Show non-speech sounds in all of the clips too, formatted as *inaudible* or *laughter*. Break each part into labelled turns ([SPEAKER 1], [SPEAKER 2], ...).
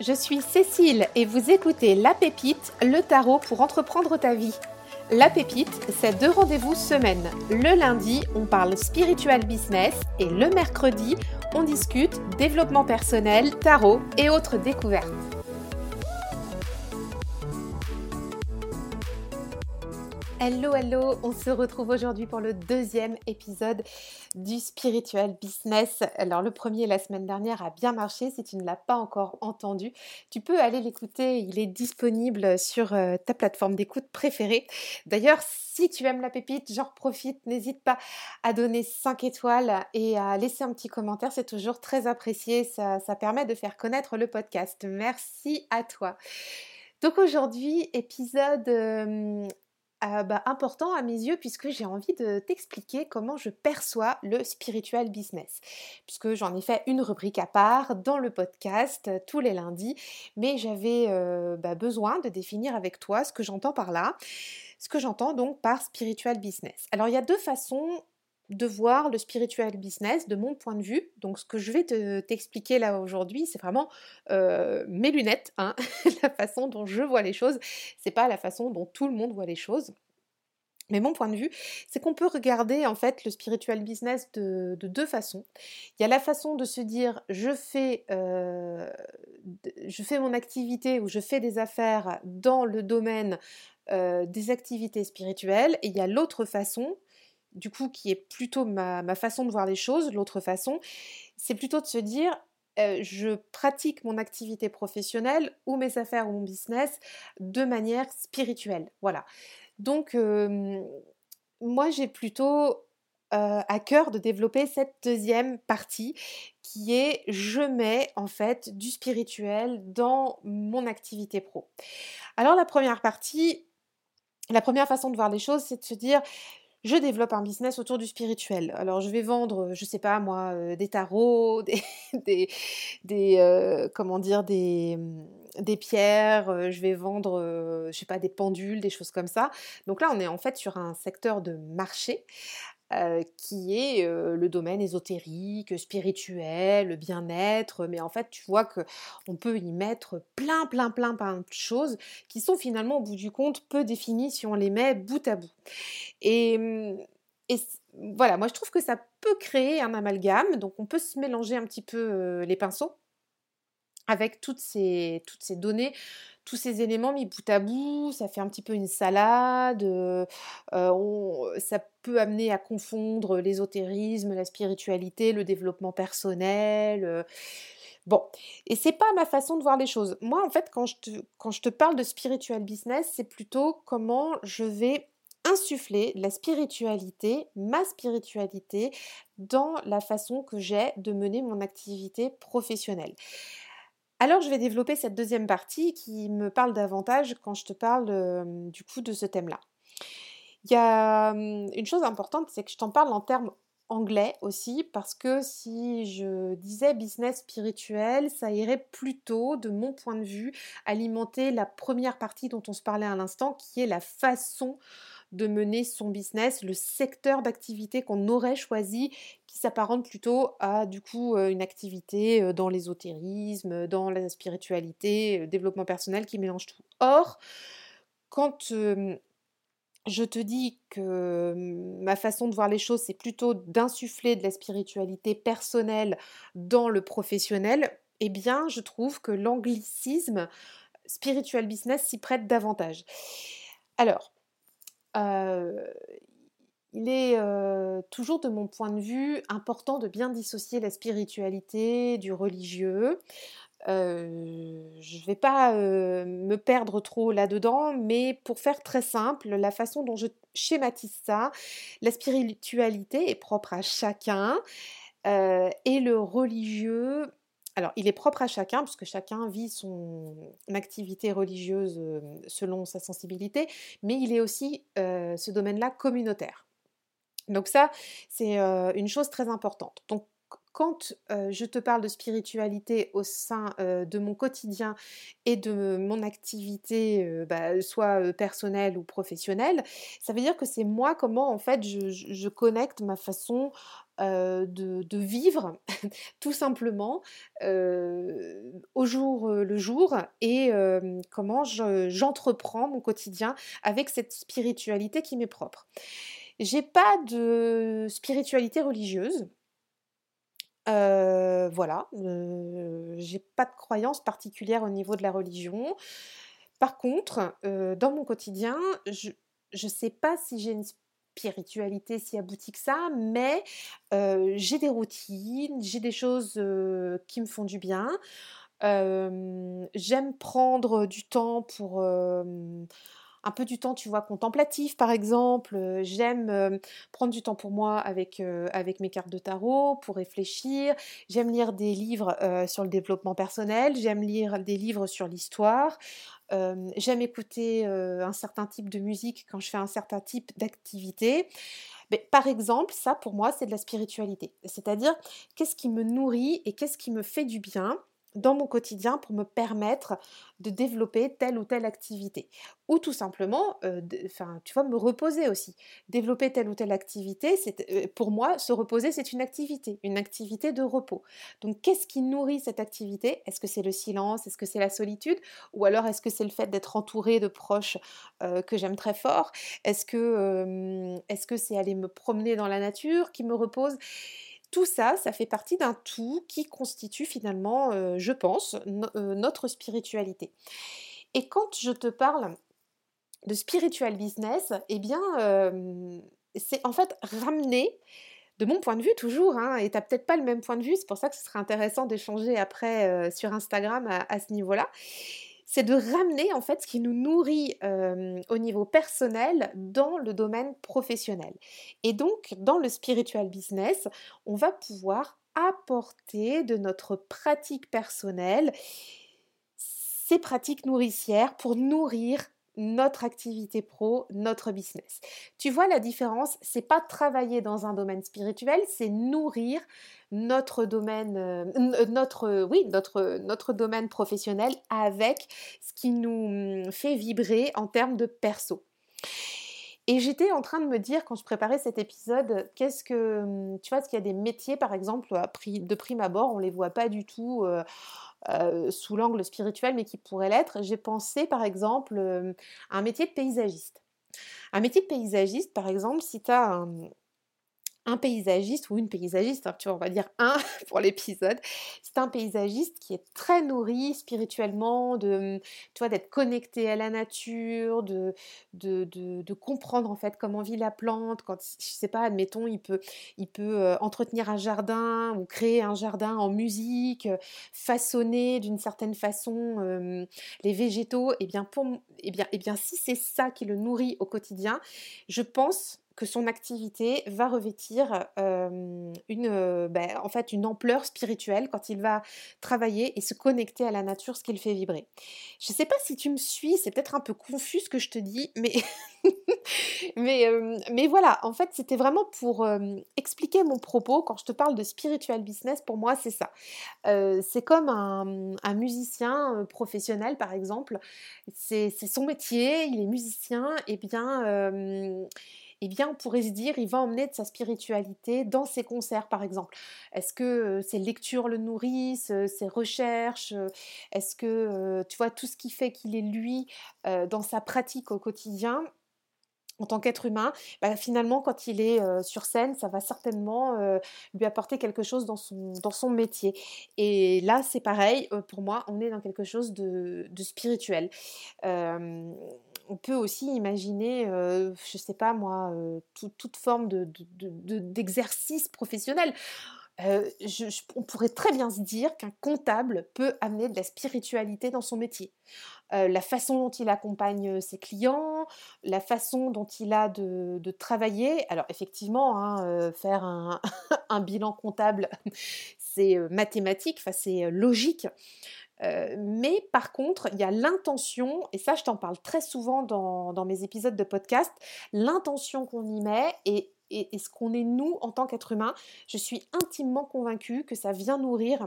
[SPEAKER 1] je suis Cécile et vous écoutez La Pépite, le tarot pour entreprendre ta vie. La Pépite, c'est deux rendez-vous semaine. Le lundi, on parle spiritual business et le mercredi, on discute développement personnel, tarot et autres découvertes. Hello, hello, on se retrouve aujourd'hui pour le deuxième épisode du Spiritual Business. Alors le premier la semaine dernière a bien marché, si tu ne l'as pas encore entendu, tu peux aller l'écouter, il est disponible sur euh, ta plateforme d'écoute préférée. D'ailleurs, si tu aimes la pépite, genre profite, n'hésite pas à donner 5 étoiles et à laisser un petit commentaire, c'est toujours très apprécié, ça, ça permet de faire connaître le podcast. Merci à toi. Donc aujourd'hui, épisode euh, ah bah, important à mes yeux puisque j'ai envie de t'expliquer comment je perçois le spiritual business. Puisque j'en ai fait une rubrique à part dans le podcast euh, tous les lundis, mais j'avais euh, bah, besoin de définir avec toi ce que j'entends par là, ce que j'entends donc par spiritual business. Alors il y a deux façons de voir le spiritual business de mon point de vue. Donc ce que je vais t'expliquer là aujourd'hui, c'est vraiment euh, mes lunettes, hein, *laughs* la façon dont je vois les choses. C'est pas la façon dont tout le monde voit les choses. Mais mon point de vue, c'est qu'on peut regarder en fait le spiritual business de, deux façons. Il y a la façon de se dire je fais, euh, mon activité ou je fais des affaires dans le domaine euh, des activités spirituelles. Et il y a l'autre façon du coup, qui est plutôt ma, façon de voir les choses, l'autre façon, c'est plutôt de se dire, euh, je pratique mon activité professionnelle ou mes affaires ou mon business de manière spirituelle. Voilà. Donc, moi, j'ai plutôt euh, à cœur de développer cette deuxième partie qui est je mets en fait du spirituel dans mon activité pro. Alors la première partie, la première façon de voir les choses, c'est de se dire je développe un business autour du spirituel. Alors je vais vendre, je sais pas moi, euh, des tarots, *laughs* des, des, euh, comment dire, des, mmh, des pierres, euh, je vais vendre, je sais pas, des pendules, des choses comme ça. Donc là, on est en fait sur un secteur de marché qui est le domaine ésotérique, spirituel, le bien-être, mais en fait tu vois que on peut y mettre plein plein plein plein de choses qui sont finalement au bout du compte peu définies si on les met bout à bout. Et, mmh, et voilà, moi je trouve que ça peut créer un amalgame, donc on peut se mélanger un petit peu les pinceaux avec toutes ces, toutes ces données, tous ces éléments mis bout à bout, ça fait un petit peu une salade, euh, ça peut amener à confondre l'ésotérisme, la spiritualité, le développement personnel. Euh. Bon, et c'est pas ma façon de voir les choses. Moi, en fait, quand je te, quand je te parle de spiritual business, c'est plutôt comment je vais insuffler la spiritualité, ma spiritualité, dans la façon que j'ai de mener mon activité professionnelle. Alors je vais développer cette deuxième partie qui me parle davantage quand je te parle du coup de ce thème-là. Il y a une chose importante, c'est que je t'en parle en termes anglais aussi, parce que si je disais business spirituel, ça irait plutôt, de mon point de vue, alimenter la première partie dont on se parlait à l'instant, qui est la façon de mener son business, le secteur d'activité qu'on aurait choisi, qui s'apparente plutôt à du coup euh, une activité euh, dans l'ésotérisme, dans la spiritualité, le développement personnel qui mélange tout. Or, quand je te dis que ma façon de voir les choses, c'est plutôt d'insuffler de la spiritualité personnelle dans le professionnel, eh bien, je trouve que l'anglicisme spiritual business s'y prête davantage. Alors, il est toujours de mon point de vue important de bien dissocier la spiritualité du religieux. je ne vais pas me perdre trop là-dedans, mais pour faire très simple, la façon dont je schématise ça, la spiritualité est propre à chacun et le religieux alors, il est propre à chacun, puisque chacun vit son activité religieuse selon sa sensibilité, mais il est aussi, ce domaine-là, communautaire. Donc ça, c'est une chose très importante. Donc, quand je te parle de spiritualité au sein de mon quotidien et de mon activité, bah, soit personnelle ou professionnelle, ça veut dire que c'est moi comment en fait je connecte ma façon de, vivre *laughs* tout simplement au jour le jour et comment j'entreprends mon quotidien avec cette spiritualité qui m'est propre. J'ai pas de spiritualité religieuse. voilà, j'ai pas de croyance particulière au niveau de la religion. Par contre, dans mon quotidien, je ne sais pas si j'ai une si aboutie que ça, mais j'ai des routines, j'ai des choses qui me font du bien. J'aime prendre du temps pour un peu du temps, tu vois, contemplatif par exemple. J'aime prendre du temps pour moi avec, mes cartes de tarot pour réfléchir. J'aime lire des livres sur le développement personnel. J'aime lire des livres sur l'histoire. J'aime écouter un certain type de musique quand je fais un certain type d'activité. Mais par exemple, ça pour moi, c'est de la spiritualité. C'est-à-dire, qu'est-ce qui me nourrit et qu'est-ce qui me fait du bien? Dans mon quotidien pour me permettre de développer telle ou telle activité. Ou tout simplement, euh, tu vois, me reposer aussi. Développer telle ou telle activité, euh, pour moi, se reposer, c'est une activité, une activité de repos. Donc, qu'est-ce qui nourrit cette activité? Est-ce que c'est le silence? Est-ce que c'est la solitude? Ou alors, est-ce que c'est le fait d'être entouré de proches euh, que j'aime très fort? Est-ce que, est-ce que c'est aller me promener dans la nature qui me repose? Tout ça, ça fait partie d'un tout qui constitue finalement, euh, je pense, euh, notre spiritualité. Et quand je te parle de spiritual business, eh bien, euh, c'est en fait ramener, de mon point de vue toujours, hein, et tu n'as peut-être pas le même point de vue, c'est pour ça que ce serait intéressant d'échanger après sur Instagram à ce niveau-là, c'est de ramener en fait ce qui nous nourrit au niveau personnel dans le domaine professionnel. Et donc, dans le spiritual business, on va pouvoir apporter de notre pratique personnelle ces pratiques nourricières pour nourrir notre activité pro, notre business. Tu vois la différence, c'est pas travailler dans un domaine spirituel, c'est nourrir notre domaine, euh, euh, notre, oui, notre, notre domaine professionnel avec ce qui nous hum, fait vibrer en termes de perso. Et j'étais en train de me dire, quand je préparais cet épisode, qu'est-ce que. Hum, tu vois, est-ce qu'il y a des métiers, par exemple, de prime abord, on les voit pas du tout euh, sous l'angle spirituel, mais qui pourraient l'être J'ai pensé, par exemple, à un métier de paysagiste. Un métier de paysagiste, par exemple, si tu as un, un paysagiste ou une paysagiste, hein, tu vois, on va dire un *laughs* pour l'épisode, c'est un paysagiste qui est très nourri spirituellement, de, tu d'être connecté à la nature, de, de, de, comprendre en fait comment vit la plante. Quand, je sais pas, admettons, il peut, il peut euh, entretenir un jardin ou créer un jardin en musique, euh, façonner d'une certaine façon euh, les végétaux. Et eh bien, pour, et eh bien, et eh bien, si c'est ça qui le nourrit au quotidien, je pense que son activité va revêtir une, ben, en fait, une ampleur spirituelle quand il va travailler et se connecter à la nature, ce qui le fait vibrer. Je ne sais pas si tu me suis, c'est peut-être un peu confus ce que je te dis, mais, *laughs* mais, mais voilà, en fait, c'était vraiment pour expliquer mon propos. Quand je te parle de spiritual business, pour moi, c'est ça. c'est comme un, musicien professionnel, par exemple. C'est son métier, il est musicien, et bien eh bien, on pourrait se dire, il va emmener de sa spiritualité dans ses concerts, par exemple. Est-ce que ses lectures le nourrissent, ses recherches Est-ce que, tu vois, tout ce qui fait qu'il est lui dans sa pratique au quotidien en tant qu'être humain, bah, finalement, quand il est sur scène, ça va certainement lui apporter quelque chose dans son, dans son métier. Et là, c'est pareil, pour moi, on est dans quelque chose de, de spirituel on peut aussi imaginer, je ne sais pas moi, toute forme d'exercice de, professionnel. on pourrait très bien se dire qu'un comptable peut amener de la spiritualité dans son métier. la façon dont il accompagne ses clients, la façon dont il a de, travailler. Alors effectivement, hein, faire un, *laughs* un, bilan comptable, c'est mathématique, c'est logique. Euh, mais par contre, il y a l'intention, et ça je t'en parle très souvent dans, mes épisodes de podcast, l'intention qu'on y met et, ce qu'on est nous en tant qu'être humain. Je suis intimement convaincue que ça vient nourrir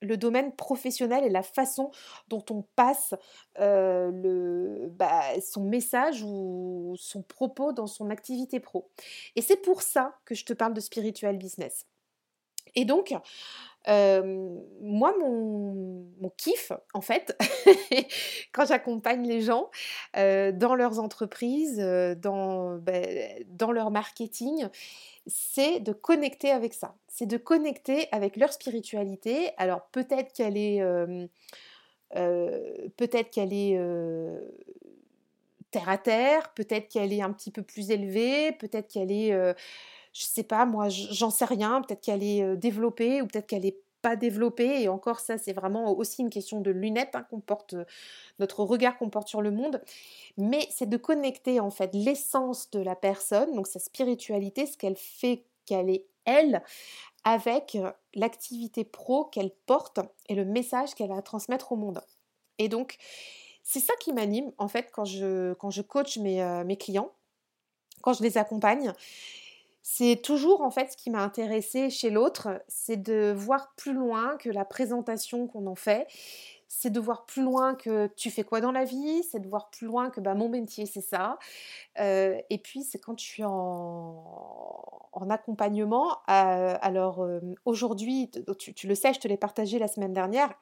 [SPEAKER 1] le domaine professionnel et la façon dont on passe le, bah, son message ou son propos dans son activité pro. Et c'est pour ça que je te parle de spiritual business. Et donc, moi, mon, kiff, en fait, *laughs* quand j'accompagne les gens dans leurs entreprises, dans, ben, dans leur marketing, c'est de connecter avec ça. C'est de connecter avec leur spiritualité. Alors peut-être qu'elle est, peut-être qu'elle est terre à terre, peut-être qu'elle est un petit peu plus élevée, peut-être qu'elle est je sais pas, moi, j'en sais rien. Peut-être qu'elle est développée ou peut-être qu'elle est pas développée. Et encore, ça, c'est vraiment aussi une question de lunettes hein, qu'on porte, notre regard qu'on porte sur le monde. Mais c'est de connecter en fait l'essence de la personne, donc sa spiritualité, ce qu'elle fait, qu'elle est elle, avec l'activité pro qu'elle porte et le message qu'elle a à transmettre au monde. Et donc, c'est ça qui m'anime en fait quand je, quand je coach mes, mes clients, quand je les accompagne c'est toujours en fait ce qui m'a intéressé chez l'autre, c'est de voir plus loin que la présentation qu'on en fait. C'est de voir plus loin que tu fais quoi dans la vie, c'est de voir plus loin que bah, mon métier c'est ça. Euh, et puis c'est quand je suis en, en accompagnement. Euh, alors euh, aujourd'hui, tu, tu, le sais, je te l'ai partagé la semaine dernière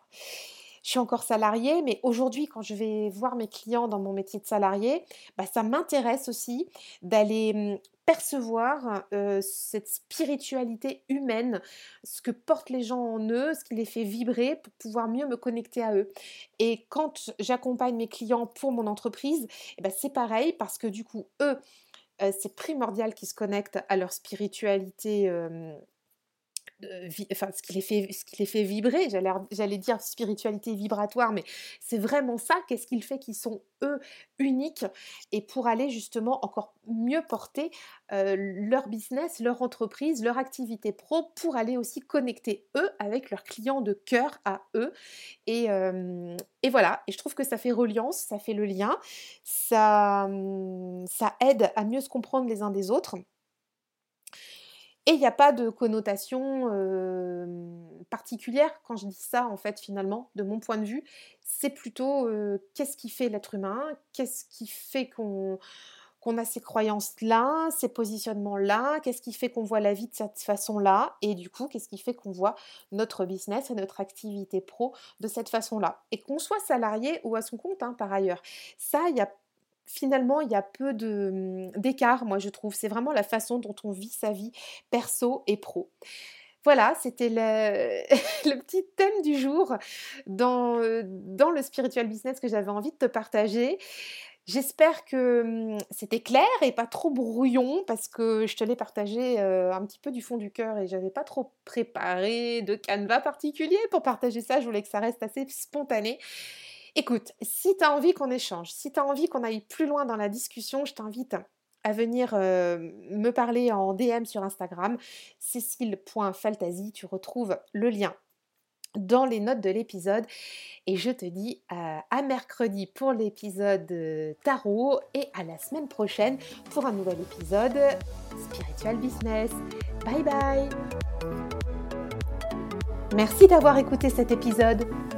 [SPEAKER 1] je suis encore salariée, mais aujourd'hui, quand je vais voir mes clients dans mon métier de salarié, bah, ça m'intéresse aussi d'aller mmh, percevoir cette spiritualité humaine, ce que portent les gens en eux, ce qui les fait vibrer pour pouvoir mieux me connecter à eux. Et quand j'accompagne mes clients pour mon entreprise, eh ben c'est pareil parce que du coup, eux, c'est primordial qu'ils se connectent à leur spiritualité ce qui les fait, vibrer, j'allais dire spiritualité vibratoire, mais c'est vraiment ça, qu'est-ce qu'il fait qu'ils sont eux uniques et pour aller justement encore mieux porter leur business, leur entreprise, leur activité pro, pour aller aussi connecter eux avec leurs clients de cœur à eux. Et, voilà, et je trouve que ça fait reliance, ça fait le lien, ça, mmh, ça aide à mieux se comprendre les uns des autres. Et il n'y a pas de connotation particulière quand je dis ça, en fait, finalement, de mon point de vue. C'est plutôt qu'est-ce qui fait l'être humain, qu'est-ce qui fait qu'on a ces croyances-là, ces positionnements-là, qu'est-ce qui fait qu'on voit la vie de cette façon-là, et du coup, qu'est-ce qui fait qu'on voit notre business et notre activité pro de cette façon-là. Et qu'on soit salarié ou à son compte, hein, par ailleurs. Ça, il y a finalement, il y a peu mmh, d'écart, moi je trouve. C'est vraiment la façon dont on vit sa vie perso et pro. Voilà, c'était le, *laughs* petit thème du jour dans, dans le spiritual business que j'avais envie de te partager. J'espère que mmh, c'était clair et pas trop brouillon parce que je te l'ai partagé un petit peu du fond du cœur et j'avais pas trop préparé de canevas particulier pour partager ça. Je voulais que ça reste assez spontané. Écoute, si tu as envie qu'on échange, si tu as envie qu'on aille plus loin dans la discussion, je t'invite à venir me parler en DM sur Instagram, cécile.faltasy, tu retrouves le lien dans les notes de l'épisode. Et je te dis à mercredi pour l'épisode tarot et à la semaine prochaine pour un nouvel épisode Spiritual Business. Bye bye Merci d'avoir écouté cet épisode.